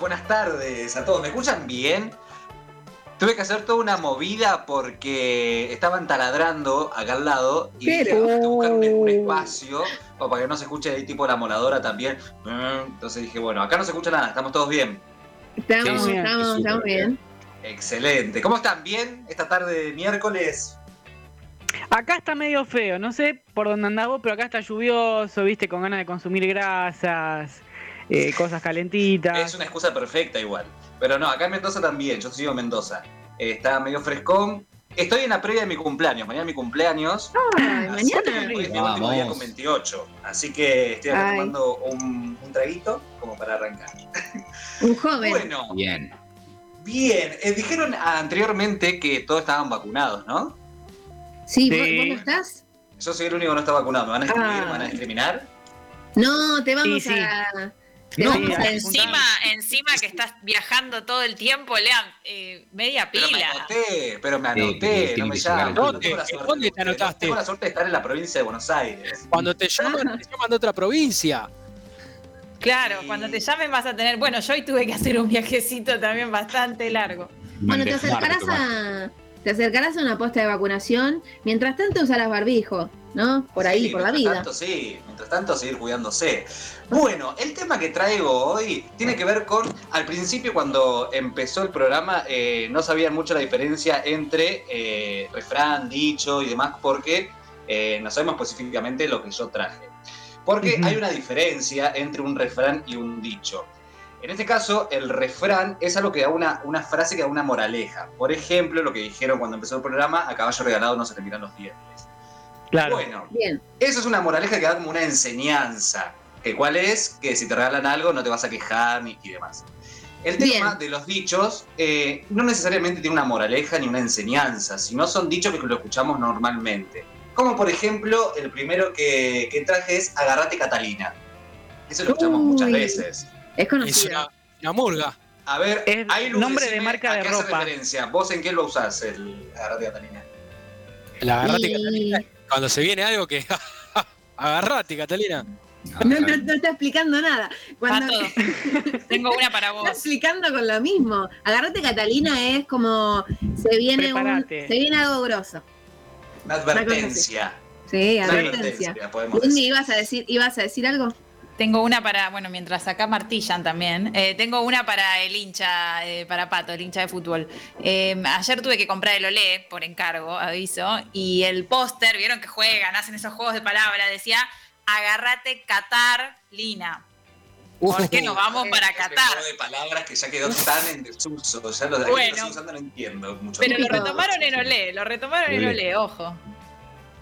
buenas tardes a todos. ¿Me escuchan bien? Tuve que hacer toda una movida porque estaban taladrando acá al lado y dije, Pero- tengo que buscar un, un espacio como para que no se escuche ahí tipo la moladora también. Entonces dije, bueno, acá no se escucha nada, estamos todos bien. Estamos, Sí, estamos, estamos bien. Excelente. ¿Cómo están? ¿Bien? Esta tarde de miércoles. Acá está medio feo, no sé por dónde andás vos, pero acá está lluvioso, viste, con ganas de consumir grasas, eh, cosas calentitas. Es una excusa perfecta igual. Pero no, acá en Mendoza también, yo sigo en Mendoza. Eh, está medio frescón. Estoy en la previa de mi cumpleaños, mañana es mi cumpleaños. Ay, Así que mañana. es mi último día con 28. Así que estoy acá tomando un, un traguito como para arrancar. Un joven. Bueno, Bien. bien. Eh, dijeron anteriormente que todos estaban vacunados, ¿no? sí, ¿vos, Sí. vos no estás? Yo soy el único que no está vacunado. ¿Me van a escribir? Ah. ¿Me van a discriminar? No, te vamos Sí, sí. a. No, sí. Encima, encima que estás viajando todo el tiempo, Lean, eh, media Pero me pila. anoté, pero me anoté, no me llaman. ¿Dónde te anotaste? Tengo la suerte de estar en la provincia de Buenos Aires. Cuando te llaman, te llaman de otra provincia. Claro, Sí. cuando te llamen vas a tener. Bueno, yo hoy tuve que hacer un viajecito también bastante largo. Bueno, te acercarás a. Te acercarás a una posta de vacunación. Mientras tanto usarás barbijo, ¿no? Por ahí, Sí, por la mientras vida. Tanto, sí, mientras tanto seguir cuidándose. Bueno, el tema que traigo hoy tiene que ver con, al principio cuando empezó el programa, eh, no sabían mucho la diferencia entre eh, refrán, dicho y demás, porque eh, no sabemos específicamente lo que yo traje. Porque hay una diferencia entre un refrán y un dicho. En este caso, el refrán es algo que da una, una frase que da una moraleja. Por ejemplo, lo que dijeron cuando empezó el programa, a caballo regalado no se te miran los dientes. Claro. Bueno, Bien. eso es una moraleja que da como una enseñanza. Que cuál es que si te regalan algo no te vas a quejar ni, y demás. El tema Bien. de los dichos eh, no necesariamente tiene una moraleja ni una enseñanza, sino son dichos que lo escuchamos normalmente. Como por ejemplo, el primero que, que traje es Agarrate Catalina. Eso lo escuchamos muchas veces. Es Es conocido. una, una murga. A ver, Es Lu, nombre de marca de ropa. referencia. ¿Vos en qué lo usás, el Agarrate Catalina? La agarrate, Y- Catalina. Cuando se viene algo que. agarrate, Catalina. No, no- no está explicando nada. Cuando tengo una para está vos. explicando con lo mismo. Agarrate Catalina es como se viene un, se viene algo grosso. Una advertencia. Sí, Una advertencia. podemos decir. ibas a decir, ibas a decir algo. Tengo una para, bueno, mientras acá martillan también, eh, tengo una para el hincha, eh, para Pato, el hincha de fútbol. Eh, ayer tuve que comprar el Olé por encargo, aviso, y el póster, vieron que juegan, hacen esos juegos de palabras, decía, agárrate Qatar, Lina. ¿Por qué nos vamos para Qatar? juego de palabras que ya quedó tan en desuso. Ya lo de Bueno. bueno. usando no entiendo mucho. Pero lo retomaron en Olé, lo retomaron en Olé. Ojo.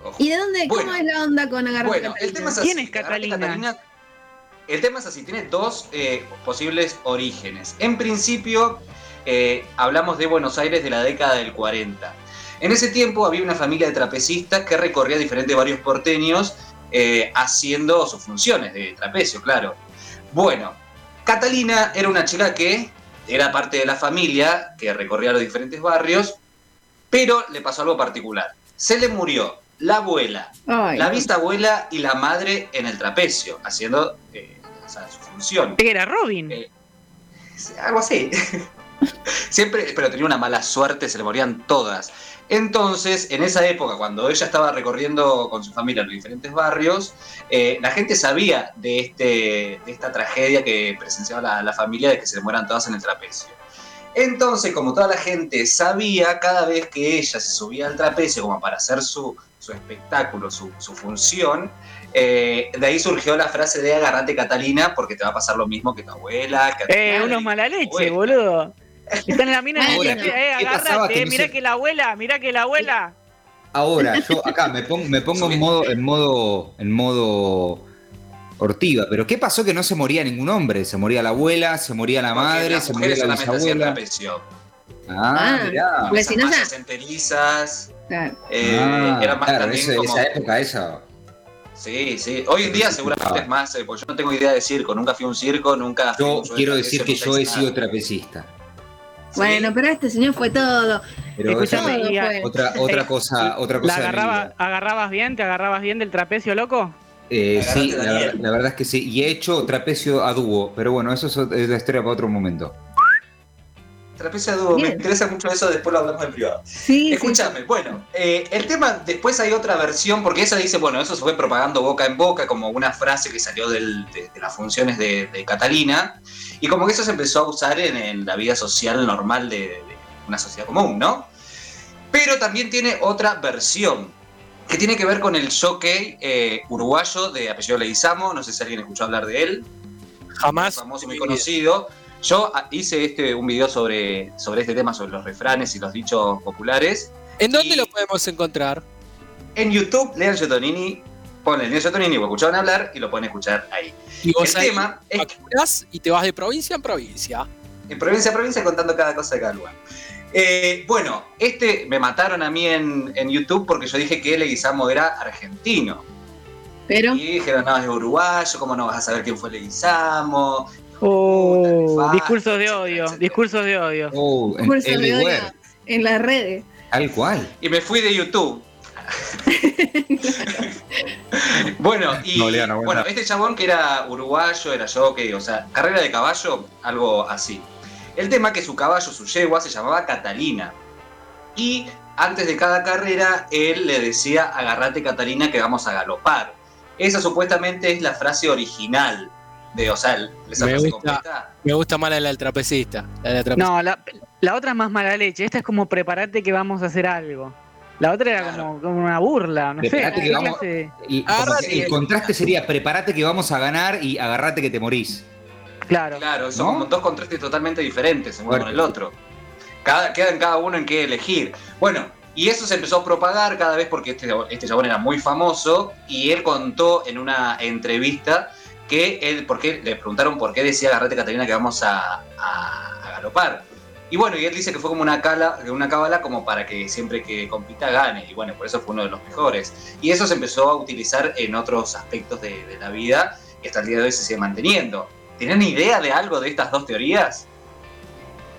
Ojo. ¿Y de dónde? ¿Cómo es la onda con Agarrate Bueno, Catalina? el tema es así. ¿Quién es Catalina? El tema es así, tiene dos eh, posibles orígenes. En principio, eh, hablamos de Buenos Aires de la década del 40. En ese tiempo había una familia de trapecistas que recorría diferentes barrios porteños eh, haciendo sus funciones de trapecio, claro. Bueno, Catalina era una chica que era parte de la familia que recorría los diferentes barrios, pero le pasó algo particular. Se le murió la abuela, Ay, la bisabuela y la madre en el trapecio, haciendo eh, o sea, su función. Era Robin. Eh, Algo así. Siempre, pero tenía una mala suerte, se le morían todas. Entonces, en esa época, cuando ella estaba recorriendo con su familia los diferentes barrios, eh, la gente sabía de, este, de esta tragedia que presenciaba la, la familia de que se le mueran todas en el trapecio. Entonces, como toda la gente sabía, cada vez que ella se subía al trapecio como para hacer su, su espectáculo, su, su función, eh, de ahí surgió la frase de agarrate Catalina porque te va a pasar lo mismo que tu abuela. Que Eh, madre, unos mala leche, abuela. boludo. Está en la mina dice, eh, ¿qué pasaba agárrate, que eh, mirá que la abuela, mirá que la abuela. Ahora, yo acá me pongo, me pongo en modo, en modo, en modo ortiva, pero ¿qué pasó que no se moría ningún hombre? Se moría la abuela, se moría la madre, las se moría la bisabuela. Ah, Ah, mirá. Ya- enterizas, claro. eh, Ah, eran más claro, también eso- como... esa época, esa. Sí, sí. Hoy en día seguramente ah. es más, eh, porque yo no tengo idea de circo, nunca fui a un circo, nunca fui a Yo quiero decir que yo he sido trapecista. Sí. Bueno, pero este señor fue todo. Pero fue. otra, otra cosa, otra ¿La cosa agarraba, vida. agarrabas bien? ¿Te agarrabas bien del trapecio, loco? Eh, sí, la, la verdad es que sí. Y he hecho trapecio a dúo, pero bueno, eso es la historia para otro momento. Dúo, me interesa mucho eso, después lo hablamos en privado. Sí, sí. Escúchame, bueno, eh, el tema, después hay otra versión, porque esa dice, bueno, eso se fue propagando boca en boca, como una frase que salió del- de, de las funciones de, de Catalina, y como que eso se empezó a usar en, en la vida social normal de, de una sociedad común, ¿no? Pero también tiene otra versión, que tiene que ver con el jockey eh, uruguayo de apellido Leguizamo, no sé si alguien escuchó hablar de él, Jamás. famoso, muy conocido. Yo ah, hice este, un video sobre, sobre este tema, sobre los refranes y los dichos populares. ¿En dónde lo podemos encontrar? En YouTube, Lean Giottonini, ponen Lean Giottonini o escucharon hablar y lo pueden escuchar ahí. Y vos El ahí tema es y te vas de provincia en provincia. en provincia a provincia contando cada cosa de cada lugar. Eh, bueno, este me mataron a mí en, en YouTube porque yo dije que Leguizamo era argentino. Pero, Y dijeron, no, es uruguayo, ¿cómo no vas a saber quién fue Leguizamo? Oh, discursos de odio, etcétera. discursos de odio. Oh, en las redes. tal cual. Y me fui de YouTube. bueno, y No, bueno, este chabón que era uruguayo, era jockey, o sea, carrera de caballo, algo así. El tema que su caballo, su yegua, se llamaba Catalina. Y antes de cada carrera, él le decía, agarrate Catalina que vamos a galopar. Esa supuestamente es la frase original de, o sea, esa Me gusta. completa. Me gusta más la del trapecista. La del trapecista. No, la, la otra es más mala leche. Esta es como preparate que vamos a hacer algo. La otra era Claro. como, como una burla, no sé. Preparate que ¿qué vamos- clase? El, que contraste sería prepárate que vamos a ganar y agarrate que te morís. Claro. Claro, son ¿No? como dos contrastes totalmente diferentes uno Bueno. con el otro. Cada, quedan cada uno en qué elegir. Bueno, y eso se empezó a propagar cada vez porque este, este chabón era muy famoso y él contó en una entrevista que él, porque le preguntaron por qué decía agarrate Catalina que vamos a, a- a galopar. Y bueno, y él dice que fue como una cala, una cábala como para que siempre que compita gane. Y bueno, por eso fue uno de los mejores. Y eso se empezó a utilizar en otros aspectos de, de la vida y hasta el día de hoy se sigue manteniendo. ¿Tienen idea de algo de estas dos teorías?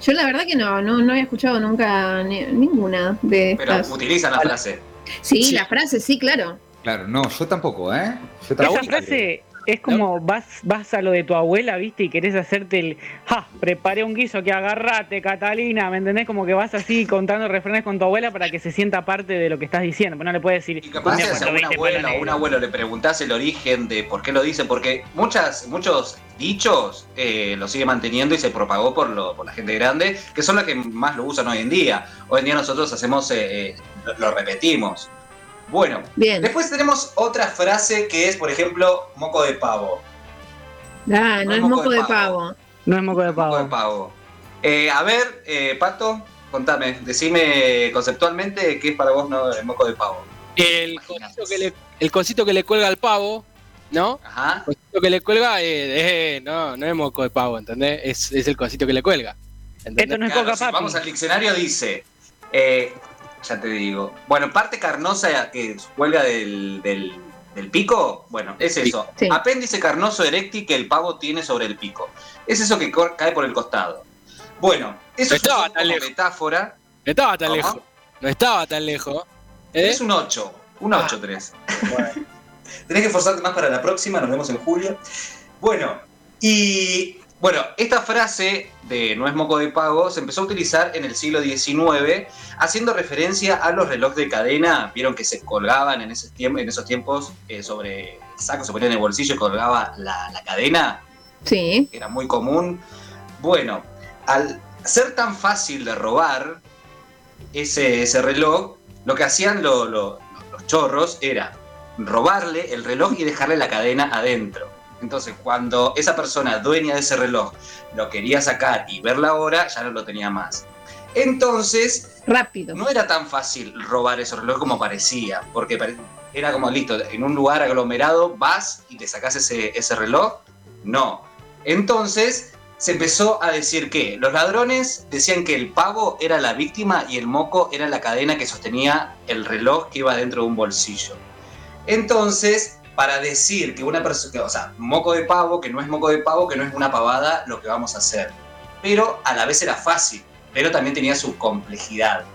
Yo la verdad que no, no, no había escuchado nunca ni- ninguna de Pero estas. utilizan la frase. Sí, Sí. la frase, sí, claro. Claro, no, yo tampoco, ¿eh? Yo Esa tampoco. frase es como vas, vas a lo de tu abuela, ¿viste? Y querés hacerte el, ja, preparé un guiso que agarrate, Catalina, ¿me entendés? Como que vas así contando refranes con tu abuela para que se sienta parte de lo que estás diciendo. Pero no le puedes decir, Y capaz "Un que día si a una abuela o un negro". abuelo le preguntás el origen de por qué lo dice, porque muchas, muchos dichos eh, lo sigue manteniendo y se propagó por, lo, por la gente grande, que son las que más lo usan hoy en día. Hoy en día nosotros hacemos, eh, eh, lo repetimos. Bueno, Bien. después tenemos otra frase que es, por ejemplo, moco de pavo. Ah, no es moco de pavo. No es moco de Moco de pavo. pavo. Eh, a ver, eh, Pato, contame, decime conceptualmente qué es para vos no, el moco de pavo. El cosito, que le, el cosito que le cuelga al pavo, ¿no? Ajá. El cosito que le cuelga, eh, eh, no, no es moco de pavo, ¿entendés? Es, es el cosito que le cuelga. ¿entendés? Esto no es Claro, coca si vamos al diccionario dice, eh, ya te digo, bueno, parte carnosa que cuelga del, del- del pico, bueno, es eso. Sí. Apéndice carnoso erecti que el pavo tiene sobre el pico. Es eso que cae por el costado. Bueno, eso No es estaba tan lejos. metáfora. No estaba tan ¿Cómo? lejos. No estaba tan lejos. ¿eh? Es un 8, un 8, 3. Tenés que esforzarte más para la próxima, nos vemos en julio. Bueno, y bueno, esta frase de no es moco de pago se empezó a utilizar en el siglo XIX, haciendo referencia a los relojes de cadena, vieron que se colgaban en, ese tiempo, en esos tiempos eh, sobre el saco, se ponía en el bolsillo y colgaba la, la cadena, Sí. era muy común. Bueno, al ser tan fácil de robar ese, ese reloj, lo que hacían lo- lo- los chorros era robarle el reloj y dejarle la cadena adentro. Entonces, cuando esa persona dueña de ese reloj lo quería sacar y ver la hora, ya no lo tenía más. Entonces, Rápido. no era tan fácil robar esos relojes como parecía, porque era como listo, en un lugar aglomerado vas y te sacas ese, ese reloj. No. Entonces se empezó a decir que los ladrones decían que el pavo era la víctima y el moco era la cadena que sostenía el reloj que iba dentro de un bolsillo. Entonces, para decir que una persona, o sea, moco de pavo, que no es moco de pavo, que no es una pavada lo que vamos a hacer. Pero a la vez era fácil, pero también tenía su complejidad.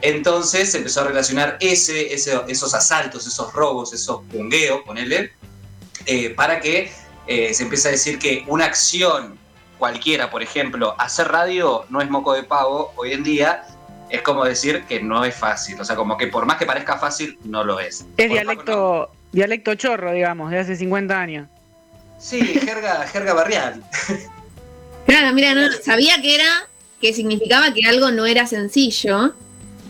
Entonces se empezó a relacionar ese, esos asaltos, esos robos, esos pungueos, ponele, eh, para que eh, se empiece a decir que una acción cualquiera, por ejemplo, hacer radio no es moco de pavo hoy en día, es como decir que no es fácil. O sea, como que por más que parezca fácil, no lo es. Es dialecto, dialecto chorro, digamos, de hace 50 años. Sí, jerga, jerga barrial. Claro, mira, no, sabía que era, que significaba que algo no era sencillo,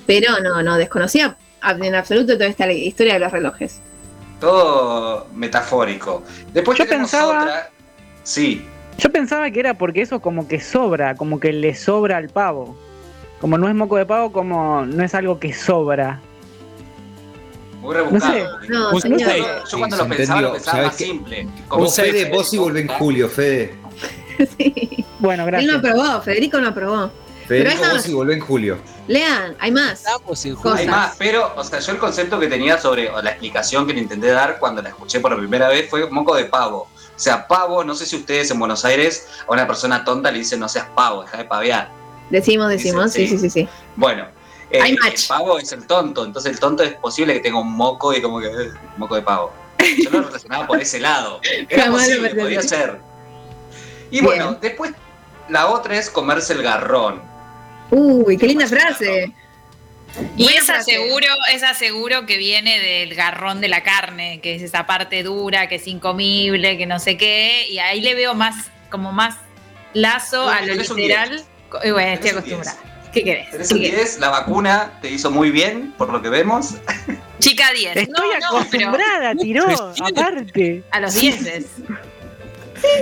pero no, no, desconocía en absoluto toda esta historia de los relojes. Todo metafórico. Después Yo tenemos pensaba- otra. Sí, Yo pensaba que era porque eso como que sobra, como que le sobra al pavo. Como no es moco de pavo, como no es algo que sobra. Muy rebuscado. sé. No, No señor. sé. Yo, yo cuando Sí, lo pensaba, lo pensaba ¿Sabes más simple. Vos, Fede, Fede, vos sí volvés en julio, Fede. Sí. Bueno, Él gracias. no aprobó, Federico no aprobó. Federico, Pero vos sí volvés en julio. Lean, hay más. Estamos en. Hay más, pero, o sea, yo el concepto que tenía sobre, o la explicación que le intenté dar cuando la escuché por primera vez fue moco de pavo. O sea, pavo, no sé si ustedes en Buenos Aires a una persona tonta le dicen no seas pavo, deja de pavear. Decimos, decimos, sí, sí. sí, sí. Bueno, eh, Hay el match. pavo es el tonto, entonces el tonto es posible que tenga un moco y como que eh, moco de pavo. Yo lo relacionaba por ese lado. Era Jamás lo posible, podía ser. Y Bien. bueno, después la otra es comerse el garrón. Uy, qué linda frase. Y Buena esa frase. seguro, esa seguro que viene del garrón de la carne, que es esa parte dura, que es incomible, que no sé qué, y ahí le veo más, como más lazo a lo un literal. Y Bueno, estoy un acostumbrada. ¿Qué querés? Tenés ¿Qué querés? 10, la vacuna te hizo muy bien, por lo que vemos. Chica 10. Estoy no, no, pero acostumbrada, tiró, aparte. a los 10.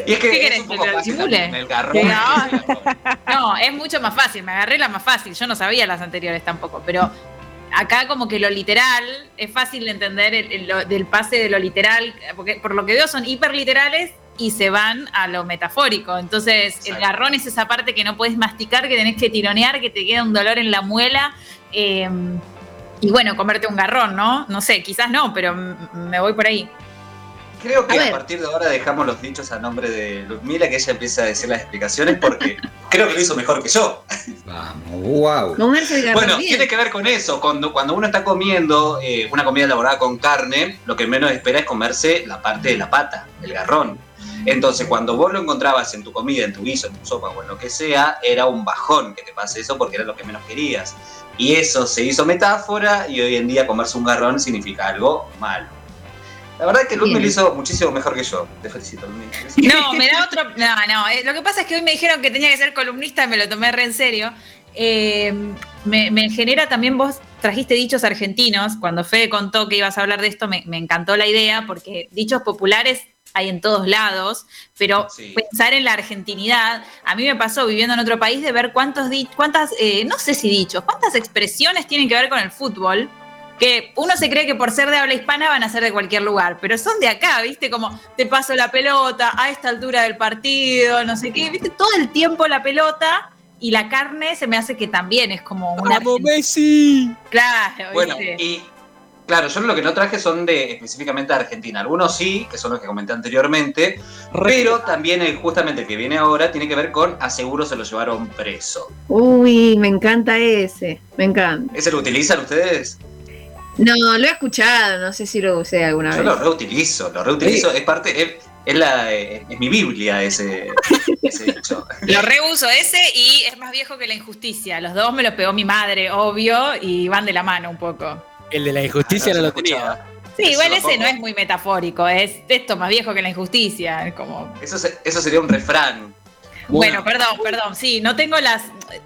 Y es que ¿Qué es querés, un poco que lo. Que no. No, es mucho más fácil. Me agarré la más fácil. Yo no sabía las anteriores tampoco, pero acá como que lo literal es fácil de entender el- el- lo- del pase de lo literal, porque por lo que veo son hiperliterales y se van a lo metafórico. Entonces, el garrón es esa parte que no puedes masticar, que tenés que tironear, que te queda un dolor en la muela. eh, y bueno, comerte un garrón, ¿no? No sé, quizás no, pero me voy por ahí. Creo que A partir de ahora dejamos los dichos a nombre de Ludmila, que ella empiece a decir las explicaciones, porque creo que lo hizo mejor que yo. Vamos, wow. Comerse el garrón Bueno, tiene que ver con eso. Cuando, cuando uno está comiendo eh, una comida elaborada con carne, lo que menos espera es comerse la parte de la pata, el garrón. Entonces, cuando vos lo encontrabas en tu comida, en tu guiso, en tu sopa o en lo que sea, era un bajón que te pase eso porque era lo que menos querías. Y eso se hizo metáfora y hoy en día comerse un garrón significa algo malo. La verdad es que Ludmila Bien. lo hizo muchísimo mejor que yo. Te felicito, Ludmila. No, me da otro. No, no. eh, Lo que pasa es que hoy me dijeron que tenía que ser columnista y me lo tomé re en serio. Eh, me, me genera también vos trajiste dichos argentinos. Cuando Fede contó que ibas a hablar de esto, me, me encantó la idea porque dichos populares hay en todos lados, pero Sí. pensar en la argentinidad, a mí me pasó viviendo en otro país de ver cuántos cuántas, eh, no sé si dichos, cuántas expresiones tienen que ver con el fútbol, que uno se cree que por ser de habla hispana van a ser de cualquier lugar, pero son de acá, ¿viste? Como te paso la pelota a esta altura del partido, no sé qué, ¿viste? Todo el tiempo la pelota y la carne se me hace que también es como una... ¡Vamos, Messi! Claro, Bueno, y claro, yo lo que no traje son de específicamente de Argentina. Algunos sí, que son los que comenté anteriormente, pero también el, justamente el que viene ahora tiene que ver con aseguro se lo llevaron preso. Uy, me encanta ese. Me encanta. ¿Ese lo utilizan ustedes? No, lo he escuchado, no sé si lo usé alguna Yo vez. lo reutilizo, lo reutilizo, es parte, es, es la, es mi Biblia ese, ese dicho. Lo reuso ese y es más viejo que la injusticia. Los dos me los pegó mi madre, obvio, y van de la mano un poco. El de la injusticia Ah, no lo escuchaba. tenía. Sí, Eso igual ese no es muy metafórico, es esto más viejo que la injusticia. Es como. Eso, se- eso sería un refrán. Bueno, perdón, perdón. Sí, no tengo las.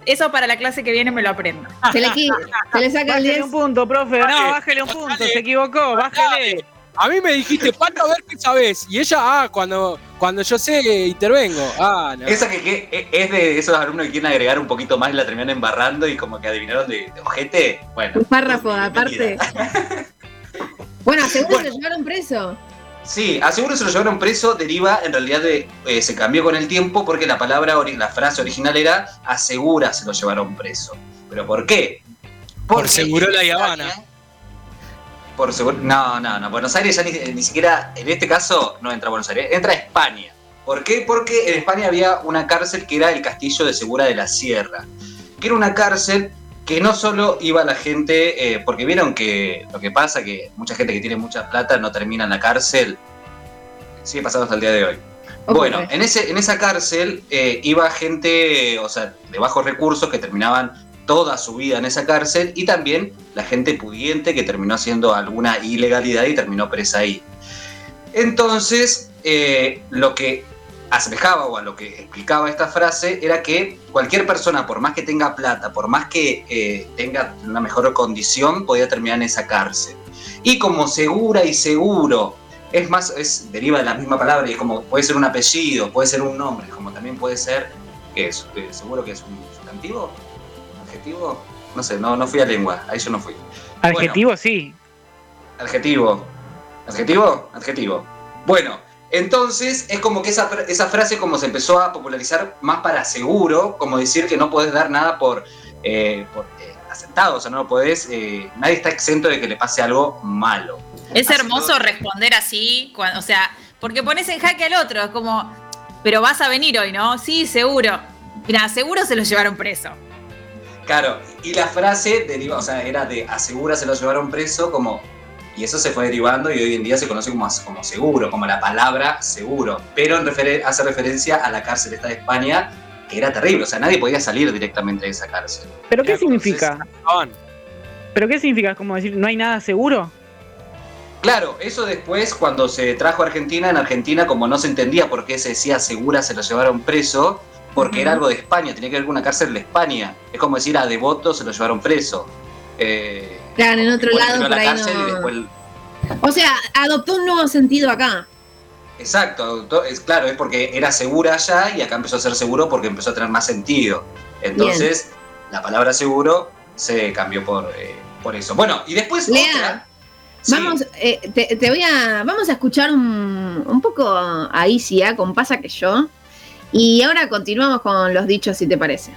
Eso para la clase que viene me lo aprendo. Se le, se le saca el Bájele 10. un punto, profe. No, Bájale, bájele un punto, bájale. se equivocó, bájele. A mí me dijiste, Pato, a ver qué sabes. Y ella, ah, cuando, cuando yo sé, intervengo. Ah, no. Esa que, que es de esos alumnos que quieren agregar un poquito más y la terminan embarrando y como que adivinaron de, de ojete. Bueno. Un párrafo bienvenida. aparte. Bueno, seguro Bueno. se llevaron preso. Sí, aseguro se lo llevaron preso, deriva en realidad de, eh, se cambió con el tiempo porque la palabra, la frase original era asegura se lo llevaron preso. ¿Pero por qué? Por Porque en y España- Habana. Por seguro, no, no, no, Buenos Aires ya ni, ni siquiera, en este caso, no entra a Buenos Aires, entra a España. ¿Por qué? Porque en España había una cárcel que era el Castillo de Segura de la Sierra, que era una cárcel que no solo iba la gente, eh, porque vieron que lo que pasa que mucha gente que tiene mucha plata no termina en la cárcel sigue pasando hasta el día de hoy. Bueno, en, ese, en esa cárcel eh, iba gente, o sea, de bajos recursos que terminaban toda su vida en esa cárcel y también la gente pudiente que terminó haciendo alguna ilegalidad y terminó presa ahí. Entonces, eh, lo que asemejaba o a lo que explicaba esta frase era que cualquier persona, por más que tenga plata, por más que eh, tenga una mejor condición, podía terminar en esa cárcel. Y como segura y seguro es más, es, deriva de la misma palabra y es como puede ser un apellido, puede ser un nombre, como también puede ser, ¿qué es? ¿Seguro que es un sustantivo? ¿Adjetivo? No sé, no, no fui a lengua, ahí yo no fui. Adjetivo sí. Adjetivo. ¿Adjetivo? Adjetivo. Bueno, entonces es como que esa, esa frase como se empezó a popularizar más para seguro, como decir que no podés dar nada por, eh, por eh, aceptado, o sea, no lo podés, eh, nadie está exento de que le pase algo malo. Es Así hermoso todo. responder así, cuando, o sea, porque pones en jaque al otro, es como, pero vas a venir hoy, ¿no? Sí, seguro. Mira, seguro se lo llevaron preso. Claro, y la frase deriva, o sea, era de asegura se lo llevaron preso, como. Y eso se fue derivando y hoy en día se conoce como, como seguro, como la palabra seguro. Pero en referen- hace referencia a la cárcel esta de España, que era terrible, o sea, nadie podía salir directamente de esa cárcel. ¿Pero qué significa? ¿Pero qué significa? ¿Es como decir, no hay nada seguro? Claro, eso después, cuando se trajo a Argentina, en Argentina, como no se entendía por qué se decía segura se lo llevaron preso, porque era algo de España, tenía que ver con una cárcel de España. Es como decir a Devoto se lo llevaron preso. Eh, Claro, en otro lado por la ahí no. después O sea, adoptó un nuevo sentido acá. Exacto, to- es claro, es porque era segura allá y acá empezó a ser seguro porque empezó a tener más sentido. Entonces, la palabra seguro se cambió por, eh, por eso. Bueno, y después Lea, otra. Sí, Vamos, eh, te, te voy a, vamos a escuchar un, un poco a Isia con Pasa que yo. Y ahora continuamos con los dichos, si te parece.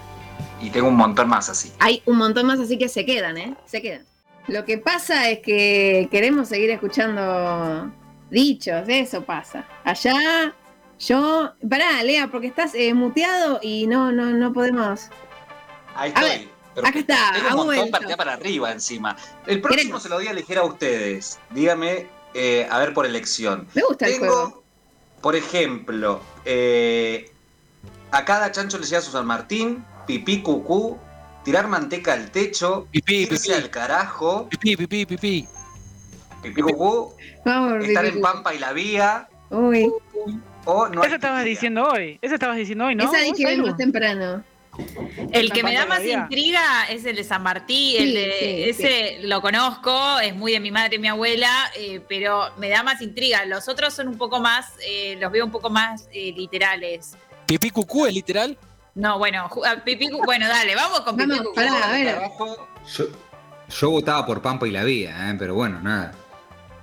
y tengo un montón más así. Hay un montón más, así que se quedan, ¿eh? Se quedan. Lo que pasa es que queremos seguir escuchando dichos, eso pasa. Allá, yo. Pará, Lea, porque estás eh, muteado y no, no, no podemos. Ahí A estoy. ver, Pero acá está, Tengo un montón para, arriba encima. El próximo Queremos. se lo voy a elegir a ustedes. Dígame, eh, a ver por elección. Me gusta el juego. Por ejemplo, eh, a cada chancho le llega su San Martín, pipí cucú, tirar manteca al techo, Pipí, irse pipí. al carajo, Pipí, pipí, pipí. pipí cucú, Vamos, estar en Pampa y la Vía, Uy, o no Eso estabas diciendo hoy. Eso estabas diciendo hoy, ¿no? esa ¿Vos, dije Ailu? más temprano. El que me da más intriga es el de San Martín, Sí, el de, sí, ese lo conozco, es muy de mi madre y mi abuela, eh, pero me da más intriga. Los otros son un poco más, eh, los veo un poco más eh, literales. Pipí cucú es literal. No, bueno, ju- a Pipí bueno, dale, vamos con Pipí Cucú. pará. a ver. Carajo, Yo, yo votaba por Pampa y la Vía, ¿eh? pero bueno, nada.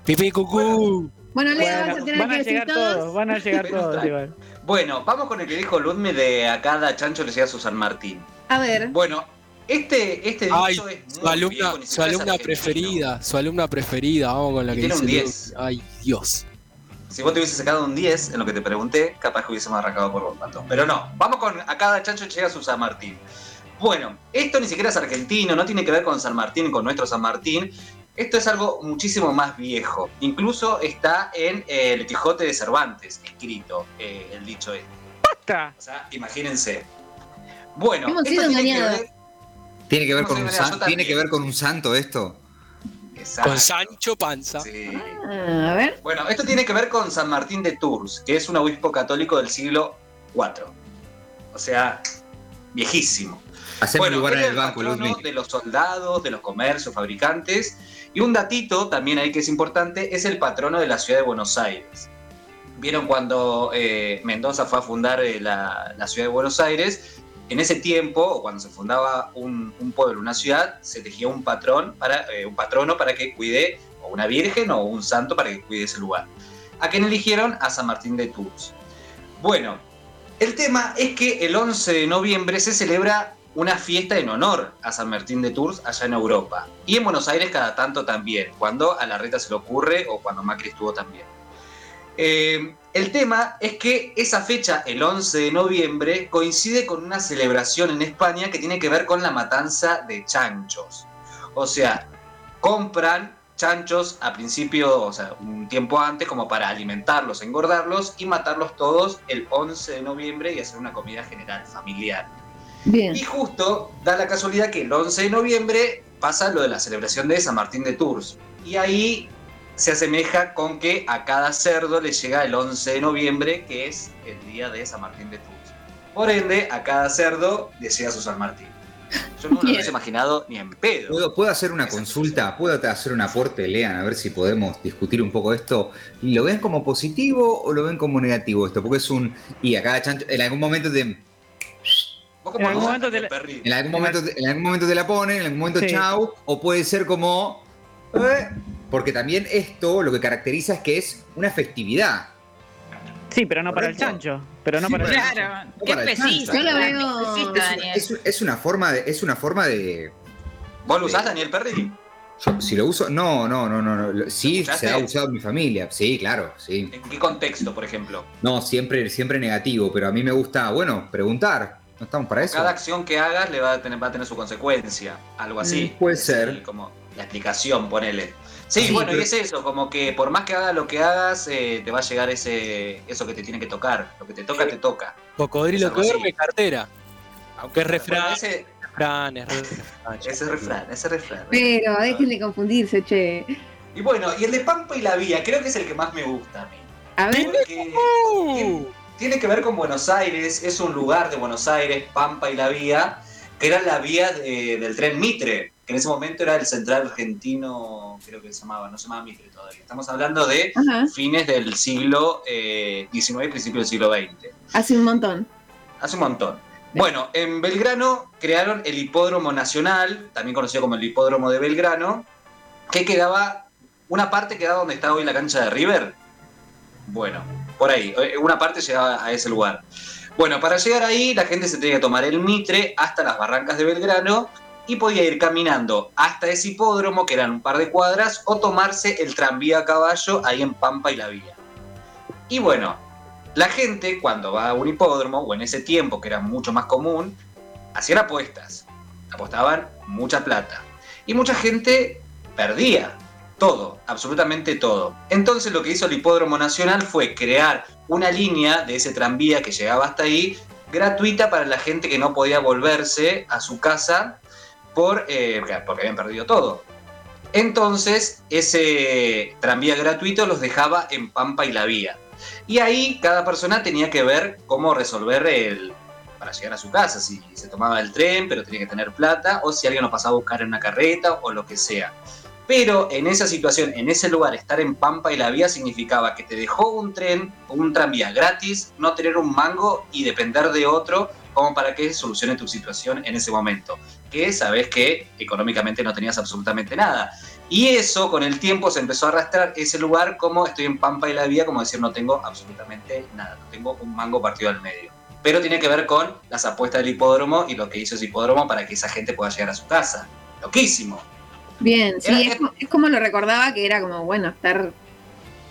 Pipí cucú. Bueno, Lea, Bueno, vas a tener van que a decir llegar todos. todos, van a llegar todos igual. Bueno, vamos con el que dijo Ludme de a cada chancho le llega su San Martín. A ver, Bueno, este, este Ay, dicho es muy su alumna, viejo, su preferida, su alumna preferida, vamos con la Y que tiene dice un Lu- 10. Ay, Dios. Si vos te hubieses sacado un 10 en lo que te pregunté, capaz que hubiésemos arrancado por vos, Pato. Pero no, vamos con a cada chancho llega su San Martín. Bueno, esto ni siquiera es argentino, no tiene que ver con San Martín, con nuestro San Martín. Esto es algo muchísimo más viejo. Incluso está en eh, el Quijote de Cervantes, escrito eh, el dicho este. ¡Basta! O sea, imagínense. Bueno, Hemos esto sido tiene que engañados. ver- ¿Tiene que ver con un san- ¿Tiene que ver con un santo esto? Exacto. Con Sancho Panza. Sí. ah, a ver. Bueno, esto tiene que ver con San Martín de Tours, que es un obispo católico del siglo IV. O sea, viejísimo. Hacemos bueno, lugar en el banco, de los soldados, de los comercios, fabricantes. Y un datito también ahí que es importante, es el patrono de la ciudad de Buenos Aires. Vieron cuando eh, Mendoza fue a fundar eh, la, la ciudad de Buenos Aires, en ese tiempo, cuando se fundaba un, un pueblo, una ciudad, se elegía un patrón para, eh, un patrono para que cuide, o una virgen o un santo para que cuide ese lugar. ¿A quién eligieron? A San Martín de Tours. Bueno, el tema es que el 11 de noviembre se celebra una fiesta en honor a San Martín de Tours allá en Europa. Y en Buenos Aires cada tanto también, cuando a la reta se le ocurre o cuando Macri estuvo también. Eh, el tema es que esa fecha, el 11 de noviembre, coincide con una celebración en España que tiene que ver con la matanza de chanchos. O sea, compran chanchos a principio, o sea, un tiempo antes, como para alimentarlos, engordarlos y matarlos todos el 11 de noviembre y hacer una comida general, familiar. Bien. Y justo da la casualidad que el 11 de noviembre pasa lo de la celebración de San Martín de Tours. Y ahí se asemeja con que a cada cerdo le llega el 11 de noviembre, que es el día de San Martín de Tours. Por ende, a cada cerdo le llega su San Martín. Yo no me lo hubiese imaginado ni en pedo. ¿Puedo, puedo hacer una consulta? ¿Puedo hacer un aporte, Lean? A ver si podemos discutir un poco esto. ¿Lo ven como positivo o lo ven como negativo esto? Porque es un. Y a cada chancho. En algún momento te, ¿Vos cómo En algún momento te la- Perry? en algún momento, te- en algún momento te la ponen, en algún momento Sí. chau. O puede ser como. Porque también esto lo que caracteriza es que es una festividad. Sí, pero no para el chancho. Pero no Sí, para el pero- chancho. Claro, No qué para el chancho. Yo lo qué veo- especista, Es, Daniel. es- es una forma de. Es una forma de. ¿Vos lo usás, Daniel Perry? yo- si lo uso. No, no, no, no. no. Sí, se ha usado en mi familia. Sí, claro, sí. ¿En qué contexto, por ejemplo? No, siempre, siempre negativo, pero a mí me gusta, bueno, preguntar. ¿No estamos para eso? Cada acción que hagas le va a tener, va a tener su consecuencia, algo así. Mm, puede ser. como la explicación, ponele. Sí, Sí, bueno, pero- y es eso, como que por más que hagas lo que hagas, eh, te va a llegar ese eso que te tiene que tocar. Lo que te toca, te toca. Cocodrilo que duerme, cartera. Aunque es refrán, ese, refrán, es refrán. ese refrán, ese refrán. Pero dejen de confundirse, che. Y bueno, y el de Pampa y la Vía, creo que es el que más me gusta a mí. A ver, Porque Uh, tiene que ver con Buenos Aires, es un lugar de Buenos Aires, Pampa y la Vía, que era la vía de- del tren Mitre, que en ese momento era el central argentino, creo que se llamaba, no se llamaba Mitre todavía. Estamos hablando de fines del siglo eh, XIX y principio del siglo XX. hace un montón. Hace un montón. Bueno, en Belgrano crearon el Hipódromo Nacional, también conocido como el Hipódromo de Belgrano, que quedaba, una parte quedaba donde está hoy la cancha de River. Bueno, por ahí, eh, una parte llegaba a ese lugar. Bueno, para llegar ahí la gente se tenía que tomar el Mitre hasta las barrancas de Belgrano y podía ir caminando hasta ese hipódromo, que eran un par de cuadras, o tomarse el tranvía a caballo ahí en Pampa y la Vía. Y bueno, la gente cuando va a un hipódromo, o en ese tiempo que era mucho más común, hacían apuestas. Apostaban mucha plata. Y mucha gente perdía todo, absolutamente todo. Entonces lo que hizo el Hipódromo Nacional fue crear una línea de ese tranvía que llegaba hasta ahí, gratuita para la gente que no podía volverse a su casa por, eh, porque habían perdido todo. Entonces, ese tranvía gratuito los dejaba en Pampa y la Vía. Y ahí cada persona tenía que ver cómo resolver el para llegar a su casa, si se tomaba el tren, pero tenía que tener plata, o si alguien lo pasaba a buscar en una carreta, o lo que sea. Pero en esa situación, en ese lugar, estar en Pampa y la vía significaba que te dejó un tren, un tranvía gratis, no tener un mango y depender de otro como para que solucione tu situación en ese momento. Que sabes que económicamente no tenías absolutamente nada. Y eso con el tiempo se empezó a arrastrar ese lugar como estoy en Pampa y la vía, como decir no tengo absolutamente nada, no tengo un mango partido al medio. Pero tiene que ver con las apuestas del hipódromo y lo que hizo ese hipódromo para que esa gente pueda llegar a su casa. Loquísimo. Bien, sí, es como lo recordaba que era como, bueno, estar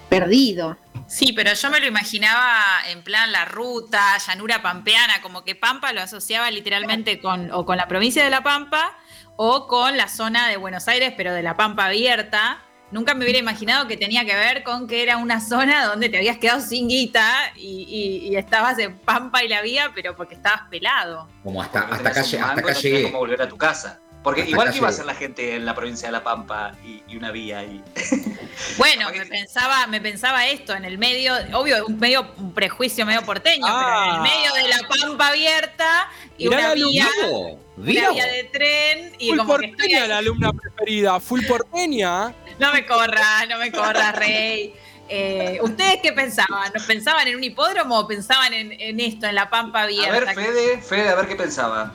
perdido. Sí, pero yo me lo imaginaba en plan la ruta, llanura pampeana, como que Pampa lo asociaba literalmente con o con la provincia de La Pampa o con la zona de Buenos Aires, pero de la Pampa abierta. Nunca me hubiera imaginado que tenía que ver con que era una zona donde te habías quedado sin guita y, y- y estabas en Pampa y la vía, pero porque estabas pelado. Como hasta, hasta acá, tenés un lle- hasta acá no llegué. cómo volver a tu casa. Porque Hasta igual que iba a hacer la gente en la provincia de La Pampa y, y una vía ahí. Bueno, me pensaba, me pensaba esto, en el medio, obvio, un medio un prejuicio medio porteño, Ah. pero en el medio de la pampa abierta y Mirá una vía, ¿Vivo? una ¿Vivo? vía de tren y Full como que estoy porteña la alumna preferida, full porteña. No me corras, no me corras, Rey. Eh, ¿Ustedes qué pensaban? ¿No ¿Pensaban en un hipódromo o pensaban en, en esto, en la pampa A abierta? ver, Fede, Fede, a ver qué pensaba.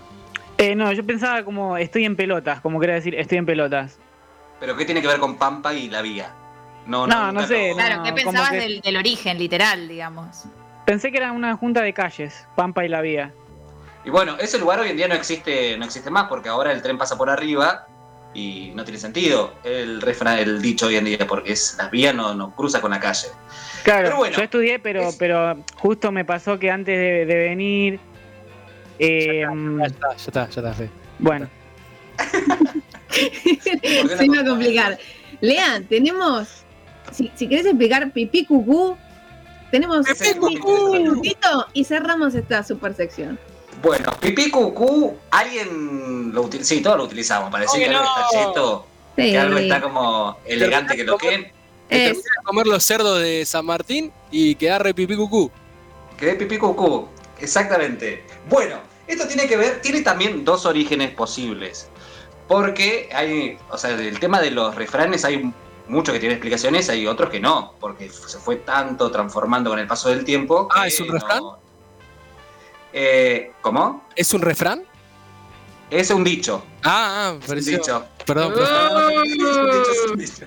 Eh, no, yo pensaba como estoy en pelotas, como quería decir, estoy en pelotas. Pero ¿qué tiene que ver con Pampa y la vía? No, No, nunca no sé, lo- Claro, ¿qué No, pensabas que- del, del origen, literal, digamos? Pensé que era una junta de calles, Pampa y la Vía. Y bueno, ese lugar hoy en día no existe, no existe más porque ahora el tren pasa por arriba y no tiene sentido el refrán, el dicho hoy en día, porque es la vía no, no cruza con la calle. Claro, Pero bueno, yo estudié, pero, es- pero justo me pasó que antes de, de venir. Eh, Ya está, ya está, ya está. Fe. bueno, Se iba a complicar. Lean, tenemos. Si, si querés explicar pipí cucú, tenemos Pipí un minutito y cerramos esta super sección. Bueno, pipí cucú, alguien lo utiliza. Sí, todos lo utilizamos para decir Oye, que algo no. está cheto, Sí. que algo está como elegante que lo que. Te Es- de comer los cerdos de San Martín y quedar re pipí cucú. Que de pipí cucú. Exactamente. Bueno, esto tiene que ver, tiene también dos orígenes posibles. Porque hay, o sea, el tema de los refranes hay muchos que tienen explicaciones, hay otros que no, porque se fue tanto transformando con el paso del tiempo. Ah, ¿es un no- refrán? Eh, ¿Cómo? ¿Es un refrán? Es un dicho. Ah, ah, Es un pareció. dicho. Perdón, perdón. Es un dicho, es un dicho.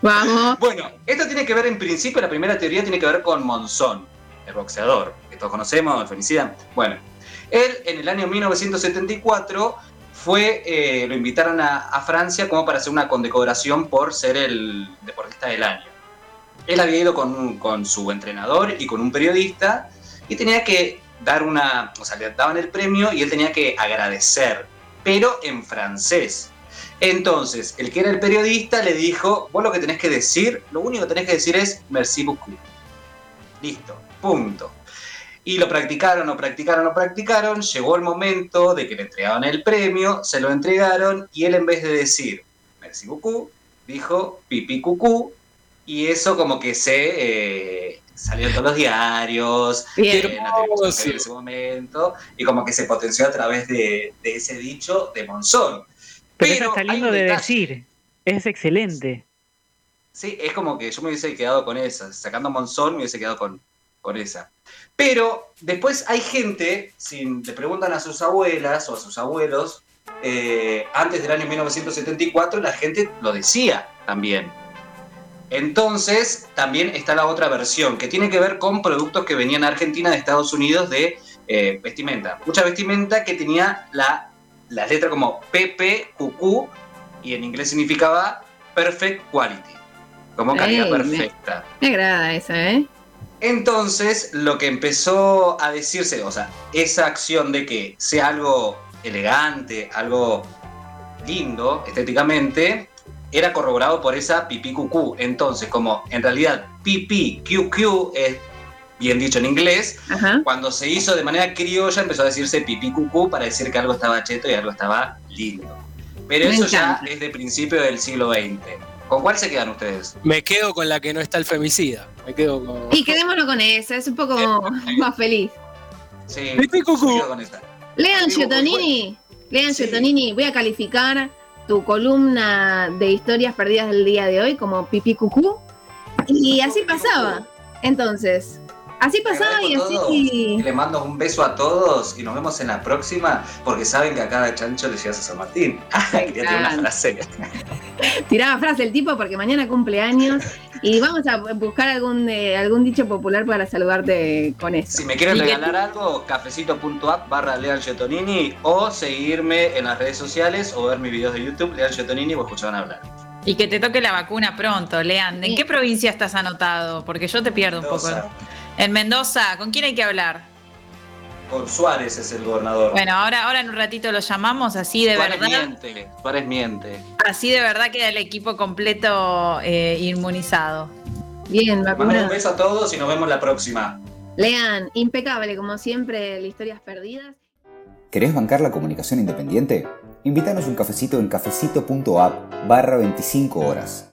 Vamos. Bueno, esto tiene que ver en principio, la primera teoría tiene que ver con Monzón, el boxeador, que todos conocemos, el femicida. Bueno, él en el año 1974 fue, eh, lo invitaron a, Francia como para hacer una condecoración por ser el deportista del año. Él había ido con, con su entrenador y con un periodista y tenía que dar una, o sea, le daban el premio y él tenía que agradecer, pero en francés. Entonces, el que era el periodista le dijo, vos lo que tenés que decir, lo único que tenés que decir es merci beaucoup. Listo, punto. Y lo practicaron, lo practicaron, lo practicaron, llegó el momento de que le entregaban el premio, se lo entregaron y él en vez de decir merci beaucoup, dijo pipi cucú y eso como que se eh, salió en todos los diarios, Bien. en la televisión en ese momento y como que se potenció a través de, de ese dicho de Monzón. Pero, Pero eso está lindo de decir. Es excelente. Sí, es como que yo me hubiese quedado con esa. Sacando Monzón, me hubiese quedado con, con esa. Pero después hay gente, si le preguntan a sus abuelas o a sus abuelos, eh, antes del año 1974 la gente lo decía también. Entonces, también está la otra versión, que tiene que ver con productos que venían a Argentina de Estados Unidos de eh, vestimenta. Mucha vestimenta que tenía la, la letra como PPQQ y en inglés significaba Perfect Quality, como calidad Ey, me- perfecta. Me agrada esa, ¿eh? Entonces, lo que empezó a decirse, o sea, esa acción de que sea algo elegante, algo lindo estéticamente, era corroborado por esa pipí cucú. Entonces, como en realidad pipí QQ es bien dicho en inglés, Ajá. cuando se hizo de manera criolla empezó a decirse pipí cucú para decir que algo estaba cheto y algo estaba lindo. Pero Me eso ya es de principio del siglo XX. ¿Con cuál se quedan ustedes? Me quedo con la que no está el femicida. Me quedo con. Y quedémonos con esa, es un poco más feliz. Sí, Pipí cucú. me quedo con esta. Lean Giotonini, Lean Sí. Giotonini, voy a calificar tu columna de historias perdidas del día de hoy como pipí cucú. Y así pasaba. Entonces, así pasaba y así. Y le mando un beso a todos y nos vemos en la próxima porque saben que a cada chancho le llegas a San Martín. Quería tirar una frase. Tiraba frase el tipo porque mañana cumple años y vamos a buscar algún, eh, algún dicho popular para saludarte con eso. Si me quieren Y que regalar algo, cafecito.app barra Lean Giotonini o seguirme en las redes sociales o ver mis videos de YouTube, Lean Giotonini o escuchaban hablar. Y que te toque la vacuna pronto, Lean. ¿En Sí. qué provincia estás anotado? Porque yo te pierdo un poco. En Mendoza, ¿con quién hay que hablar? Con Suárez es el gobernador. Bueno, ahora, ahora en un ratito lo llamamos, así de Suárez verdad. miente. Suárez miente. Así de verdad queda el equipo completo eh, inmunizado. Bien, mando un beso a todos y nos vemos la próxima. Lean, impecable como siempre, el historias perdidas. ¿Querés bancar la comunicación independiente? Invítanos un cafecito en cafecito.app barra 25 horas.